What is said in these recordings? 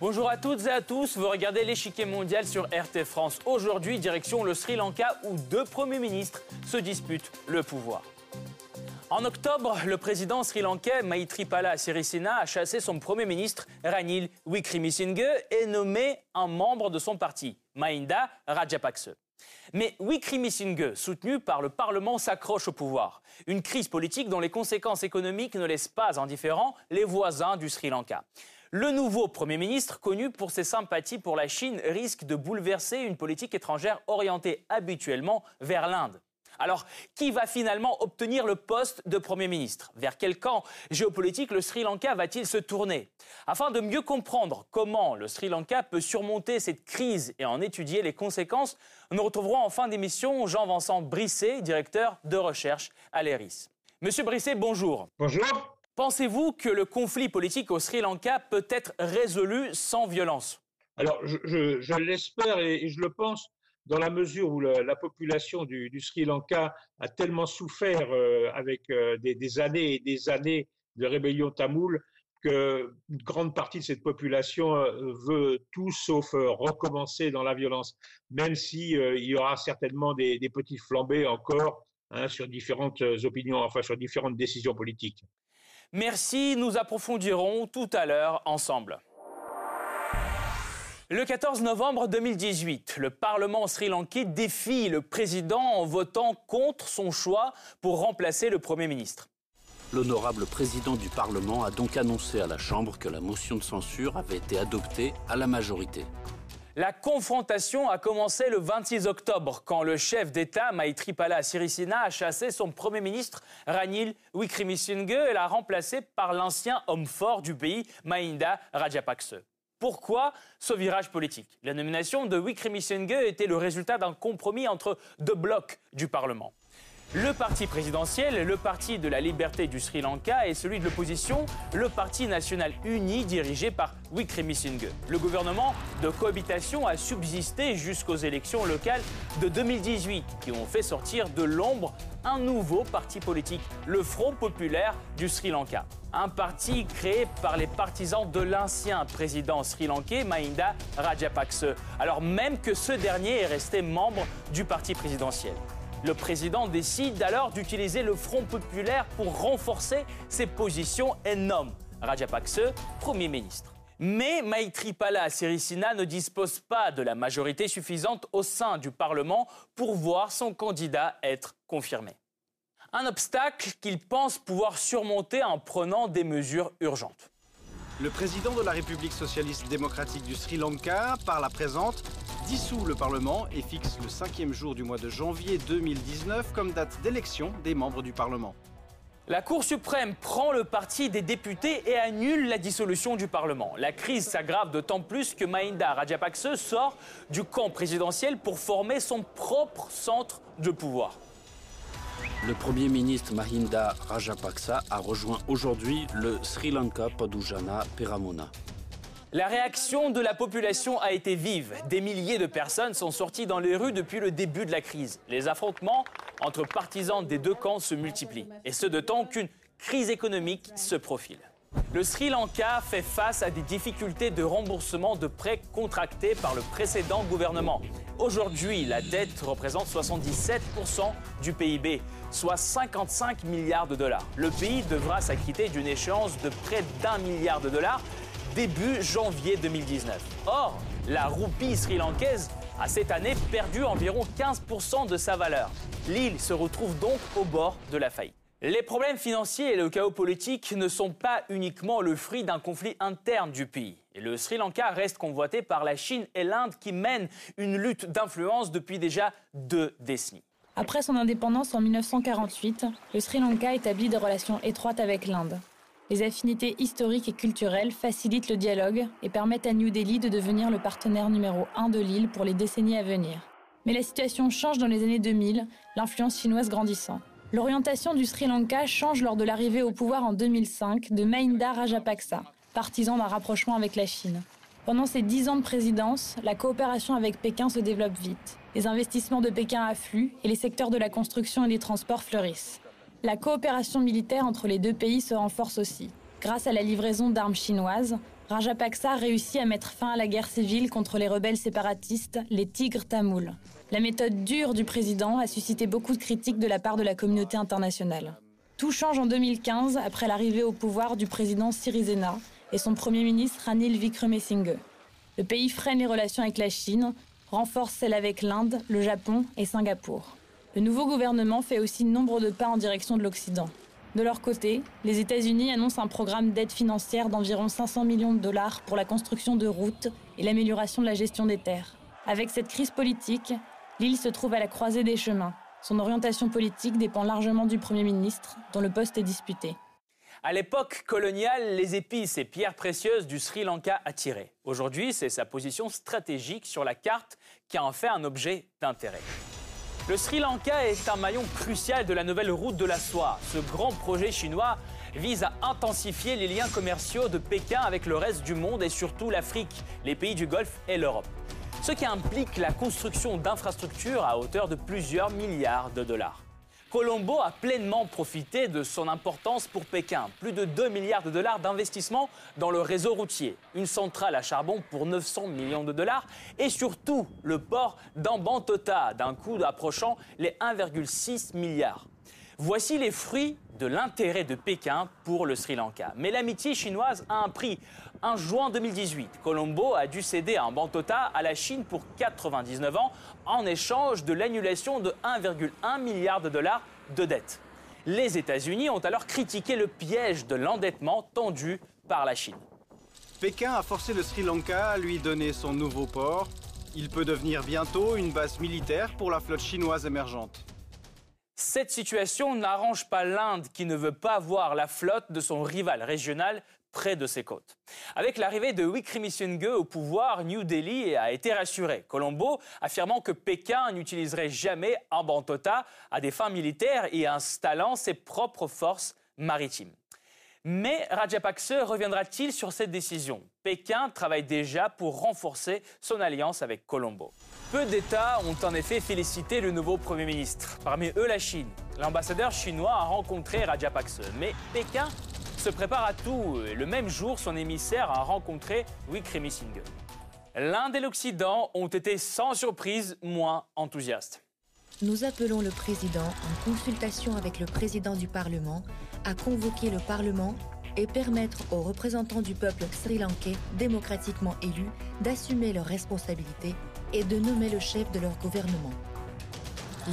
Bonjour à toutes et à tous, vous regardez l'échiquier mondial sur RT France. Aujourd'hui, direction le Sri Lanka où deux premiers ministres se disputent le pouvoir. En octobre, le président sri-lankais Maithripala Sirisena a chassé son premier ministre Ranil Wickremesinghe et nommé un membre de son parti, Mahinda Rajapakse. Mais Wickremesinghe, soutenu par le Parlement, s'accroche au pouvoir. Une crise politique dont les conséquences économiques ne laissent pas indifférents les voisins du Sri Lanka. Le nouveau Premier ministre, connu pour ses sympathies pour la Chine, risque de bouleverser une politique étrangère orientée habituellement vers l'Inde. Alors, qui va finalement obtenir le poste de Premier ministre? Vers quel camp géopolitique le Sri Lanka va-t-il se tourner? Afin de mieux comprendre comment le Sri Lanka peut surmonter cette crise et en étudier les conséquences, nous retrouverons en fin d'émission Jean-Vincent Brisset, directeur de recherche à l'ERIS. Monsieur Brisset, bonjour. Bonjour. Pensez-vous que le conflit politique au Sri Lanka peut être résolu sans violence? Alors, je, l'espère et, je le pense dans la mesure où la, population du, Sri Lanka a tellement souffert euh, avec euh, des, années et des années de rébellion tamoule qu'une grande partie de cette population euh, veut tout sauf recommencer dans la violence, même s'il il y aura certainement des, des petits flambées encore hein, sur différentes opinions, enfin sur différentes décisions politiques. Merci, nous approfondirons tout à l'heure ensemble. Le 14 novembre 2018, le Parlement sri-lankais défie le président en votant contre son choix pour remplacer le Premier ministre. L'honorable président du Parlement a donc annoncé à la Chambre que la motion de censure avait été adoptée à la majorité. La confrontation a commencé le 26 octobre quand le chef d'État Maithripala Sirisena a chassé son premier ministre Ranil Wickremesinghe et l'a remplacé par l'ancien homme fort du pays Mahinda Rajapakse. Pourquoi ce virage politique? La nomination de Wickremesinghe était le résultat d'un compromis entre deux blocs du Parlement. Le parti présidentiel, le parti de la liberté du Sri Lanka et celui de l'opposition, le parti national uni dirigé par Wickremesinghe. Le gouvernement de cohabitation a subsisté jusqu'aux élections locales de 2018 qui ont fait sortir de l'ombre un nouveau parti politique, le Front populaire du Sri Lanka. Un parti créé par les partisans de l'ancien président sri-lankais Mahinda Rajapakse, alors même que ce dernier est resté membre du parti présidentiel. Le président décide alors d'utiliser le Front populaire pour renforcer ses positions et nomme Rajapakse Premier ministre. Mais Maithripala Sirisena ne dispose pas de la majorité suffisante au sein du Parlement pour voir son candidat être confirmé. Un obstacle qu'il pense pouvoir surmonter en prenant des mesures urgentes. Le président de la République socialiste démocratique du Sri Lanka, par la présente, dissout le Parlement et fixe le cinquième jour du mois de janvier 2019 comme date d'élection des membres du Parlement. La Cour suprême prend le parti des députés et annule la dissolution du Parlement. La crise s'aggrave d'autant plus que Mahinda Rajapakse sort du camp présidentiel pour former son propre centre de pouvoir. Le Premier ministre Mahinda Rajapaksa a rejoint aujourd'hui le Sri Lanka Padujana Peramona. La réaction de la population a été vive. Des milliers de personnes sont sorties dans les rues depuis le début de la crise. Les affrontements entre partisans des deux camps se multiplient. Et ce de qu'une crise économique se profile. Le Sri Lanka fait face à des difficultés de remboursement de prêts contractés par le précédent gouvernement. Aujourd'hui, la dette représente 77% du PIB, soit 55 milliards de dollars. Le pays devra s'acquitter d'une échéance de près d'un milliard de dollars début janvier 2019. Or, la roupie sri-lankaise a cette année perdu environ 15% de sa valeur. L'île se retrouve donc au bord de la faillite. Les problèmes financiers et le chaos politique ne sont pas uniquement le fruit d'un conflit interne du pays. Le Sri Lanka reste convoité par la Chine et l'Inde qui mènent une lutte d'influence depuis déjà deux décennies. Après son indépendance en 1948, le Sri Lanka établit des relations étroites avec l'Inde. Les affinités historiques et culturelles facilitent le dialogue et permettent à New Delhi de devenir le partenaire numéro un de l'île pour les décennies à venir. Mais la situation change dans les années 2000, l'influence chinoise grandissant. L'orientation du Sri Lanka change lors de l'arrivée au pouvoir en 2005 de Mahinda Rajapaksa, partisan d'un rapprochement avec la Chine. Pendant ces dix ans de présidence, la coopération avec Pékin se développe vite. Les investissements de Pékin affluent et les secteurs de la construction et des transports fleurissent. La coopération militaire entre les deux pays se renforce aussi. Grâce à la livraison d'armes chinoises, Rajapaksa réussit à mettre fin à la guerre civile contre les rebelles séparatistes, les Tigres tamouls. La méthode dure du président a suscité beaucoup de critiques de la part de la communauté internationale. Tout change en 2015 après l'arrivée au pouvoir du président Sirisena et son premier ministre Ranil Wickremesinghe. Le pays freine les relations avec la Chine, renforce celles avec l'Inde, le Japon et Singapour. Le nouveau gouvernement fait aussi nombre de pas en direction de l'Occident. De leur côté, les États-Unis annoncent un programme d'aide financière d'environ 500 millions de dollars pour la construction de routes et l'amélioration de la gestion des terres. Avec cette crise politique, l'île se trouve à la croisée des chemins. Son orientation politique dépend largement du Premier ministre, dont le poste est disputé. À l'époque coloniale, les épices et pierres précieuses du Sri Lanka attiraient. Aujourd'hui, c'est sa position stratégique sur la carte qui en fait un objet d'intérêt. Le Sri Lanka est un maillon crucial de la nouvelle route de la soie. Ce grand projet chinois vise à intensifier les liens commerciaux de Pékin avec le reste du monde et surtout l'Afrique, les pays du Golfe et l'Europe ce qui implique la construction d'infrastructures à hauteur de plusieurs milliards de dollars. Colombo a pleinement profité de son importance pour Pékin. Plus de 2 milliards de dollars d'investissement dans le réseau routier, une centrale à charbon pour 900 millions de dollars et surtout le port d'Ambantota d'un coût approchant les 1,6 milliards. Voici les fruits de l'intérêt de Pékin pour le Sri Lanka. Mais l'amitié chinoise a un prix. En juin 2018, Colombo a dû céder un Bantota à la Chine pour 99 ans en échange de l'annulation de 1,1 milliard de dollars de dette. Les États-Unis ont alors critiqué le piège de l'endettement tendu par la Chine. Pékin a forcé le Sri Lanka à lui donner son nouveau port. Il peut devenir bientôt une base militaire pour la flotte chinoise émergente. Cette situation n'arrange pas l'Inde qui ne veut pas voir la flotte de son rival régional près de ses côtes. Avec l'arrivée de Wickremesinghe au pouvoir, New Delhi a été rassuré. Colombo affirmant que Pékin n'utiliserait jamais un à des fins militaires et installant ses propres forces maritimes. Mais Rajapakse reviendra-t-il sur cette décision? Pékin travaille déjà pour renforcer son alliance avec Colombo. Peu d'États ont en effet félicité le nouveau Premier ministre, parmi eux la Chine. L'ambassadeur chinois a rencontré Rajapakse, mais Pékin se prépare à tout et le même jour, son émissaire a rencontré Wickremesinghe. L'Inde et l'Occident ont été sans surprise moins enthousiastes. Nous appelons le président, en consultation avec le président du Parlement, à convoquer le Parlement et permettre aux représentants du peuple sri-lankais démocratiquement élus d'assumer leurs responsabilités et de nommer le chef de leur gouvernement.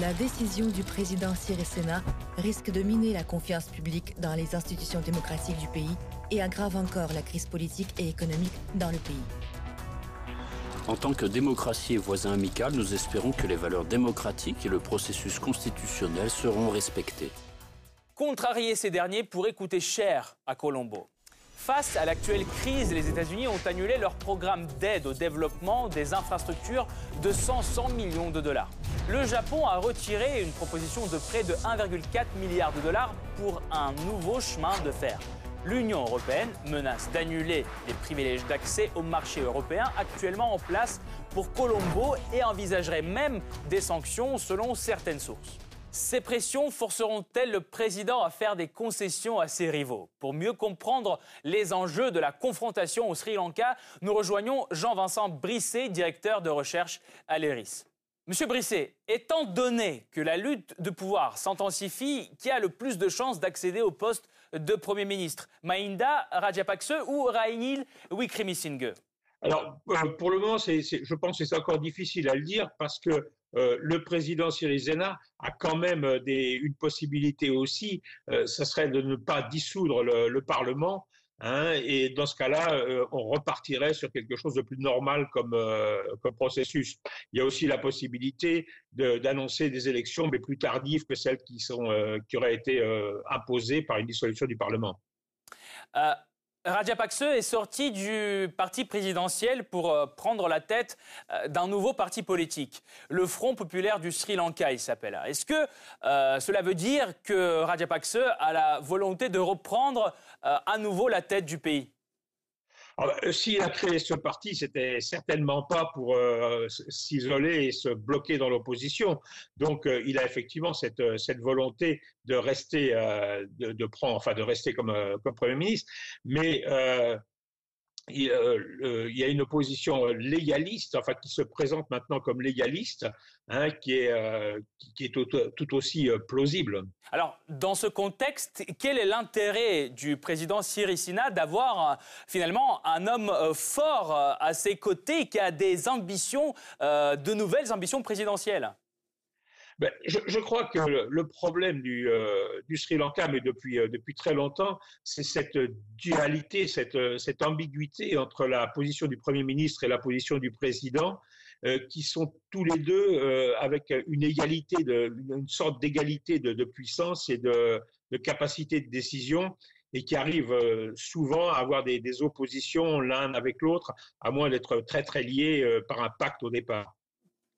La décision du président Sirisena risque de miner la confiance publique dans les institutions démocratiques du pays et aggrave encore la crise politique et économique dans le pays. En tant que démocratie et voisin amical, nous espérons que les valeurs démocratiques et le processus constitutionnel seront respectés. Contrarier ces derniers pourrait coûter cher à Colombo. Face à l'actuelle crise, les États-Unis ont annulé leur programme d'aide au développement des infrastructures de 100 millions de dollars. Le Japon a retiré une proposition de près de 1,4 milliard de dollars pour un nouveau chemin de fer. L'Union européenne menace d'annuler les privilèges d'accès au marché européen actuellement en place pour Colombo et envisagerait même des sanctions selon certaines sources. Ces pressions forceront-elles le président à faire des concessions à ses rivaux? Pour mieux comprendre les enjeux de la confrontation au Sri Lanka, nous rejoignons Jean-Vincent Brisset, directeur de recherche à l'ERIS. Monsieur Brisset, étant donné que la lutte de pouvoir s'intensifie, qui a le plus de chances d'accéder au poste de Premier ministre? Mahinda Rajapakse ou Rainil Wickremesinghe? Alors, euh, pour le moment, je pense que c'est encore difficile à le dire parce que euh, le président Syrizena a quand même euh, une possibilité aussi, euh, serait de ne pas dissoudre le, Parlement. Hein, et dans ce cas-là, on repartirait sur quelque chose de plus normal comme, processus. Il y a aussi la possibilité d'annoncer des élections, mais plus tardives que celles qui auraient été imposées par une dissolution du Parlement. Rajapakse est sorti du parti présidentiel pour euh, prendre la tête euh, d'un nouveau parti politique, le Front populaire du Sri Lanka, il s'appelle. Est-ce que euh, cela veut dire que Rajapakse a la volonté de reprendre à nouveau la tête du pays? S'il a créé ce parti, c'était certainement pas pour euh, s'isoler et se bloquer dans l'opposition. Donc, euh, il a effectivement cette, euh, cette volonté de rester, de, prendre, enfin, de rester comme, comme premier ministre. Mais il, y a une opposition légaliste, enfin qui se présente maintenant comme légaliste, hein, qui est, qui, est tout, aussi plausible. Alors, dans ce contexte, quel est l'intérêt du président Syrisina d'avoir finalement un homme fort à ses côtés qui a des ambitions, de nouvelles ambitions présidentielles? Ben, je, je, crois que le, problème du, euh, du, Sri Lanka, mais depuis, euh, depuis très longtemps, c'est cette dualité, cette, cette, ambiguïté entre la position du Premier ministre et la position du président, euh, qui sont tous les deux avec une égalité, de, une sorte d'égalité de, de, puissance et de, de, capacité de décision et qui arrivent souvent à avoir des, des oppositions l'un avec l'autre, à moins d'être très très liés par un pacte au départ.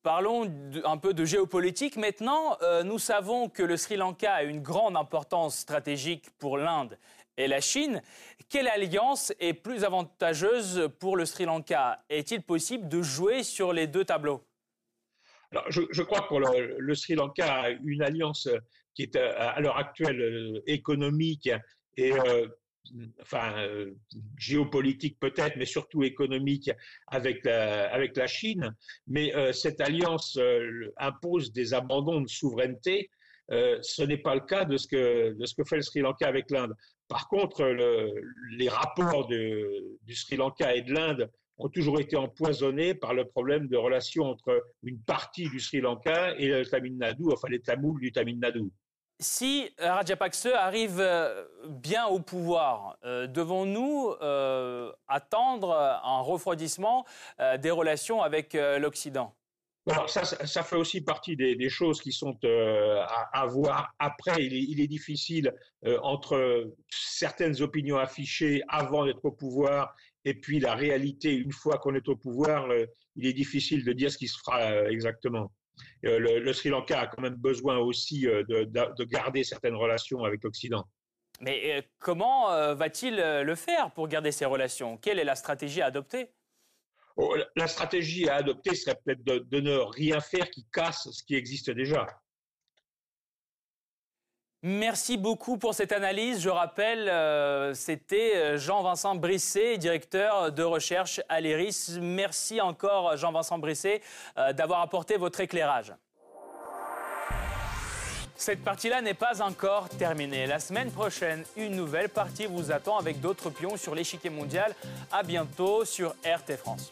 Parlons un peu de géopolitique maintenant. Euh, nous savons que le Sri Lanka a une grande importance stratégique pour l'Inde et la Chine. Quelle alliance est plus avantageuse pour le Sri Lanka? Est-il possible de jouer sur les deux tableaux? Je, crois que le, Sri Lanka a une alliance qui est euh, à l'heure actuelle euh, économique et enfin, euh, géopolitique peut-être, mais surtout économique avec la, Chine. Mais euh, cette alliance euh, impose des abandons de souveraineté. ce n'est pas le cas de ce, que, de ce que fait le Sri Lanka avec l'Inde. Par contre, les rapports de, du Sri Lanka et de l'Inde ont toujours été empoisonnés par le problème de relation entre une partie du Sri Lanka et le Tamil Nadu, enfin les Tamouls du Tamil Nadu. Si Rajapakse arrive euh, bien au pouvoir, euh, devons-nous euh, attendre un refroidissement des relations avec l'Occident? Ça, ça, fait aussi partie des, choses qui sont à, voir après. Il est, difficile entre certaines opinions affichées avant d'être au pouvoir et puis la réalité une fois qu'on est au pouvoir. il est difficile de dire ce qui se fera exactement. Euh, le, Sri Lanka a quand même besoin aussi euh, de, garder certaines relations avec l'Occident. Mais euh, comment va-t-il le faire pour garder ces relations? Quelle est la stratégie à adopter? Oh, La stratégie à adopter serait peut-être de, ne rien faire qui casse ce qui existe déjà. Merci beaucoup pour cette analyse. Je rappelle, euh, c'était euh, Jean-Vincent Brisset, directeur de recherche à l'ERIS. Merci encore, Jean-Vincent Brisset, euh, d'avoir apporté votre éclairage. Cette partie-là n'est pas encore terminée. La semaine prochaine, une nouvelle partie vous attend avec d'autres pions sur l'échiquier mondial. À bientôt sur RT France.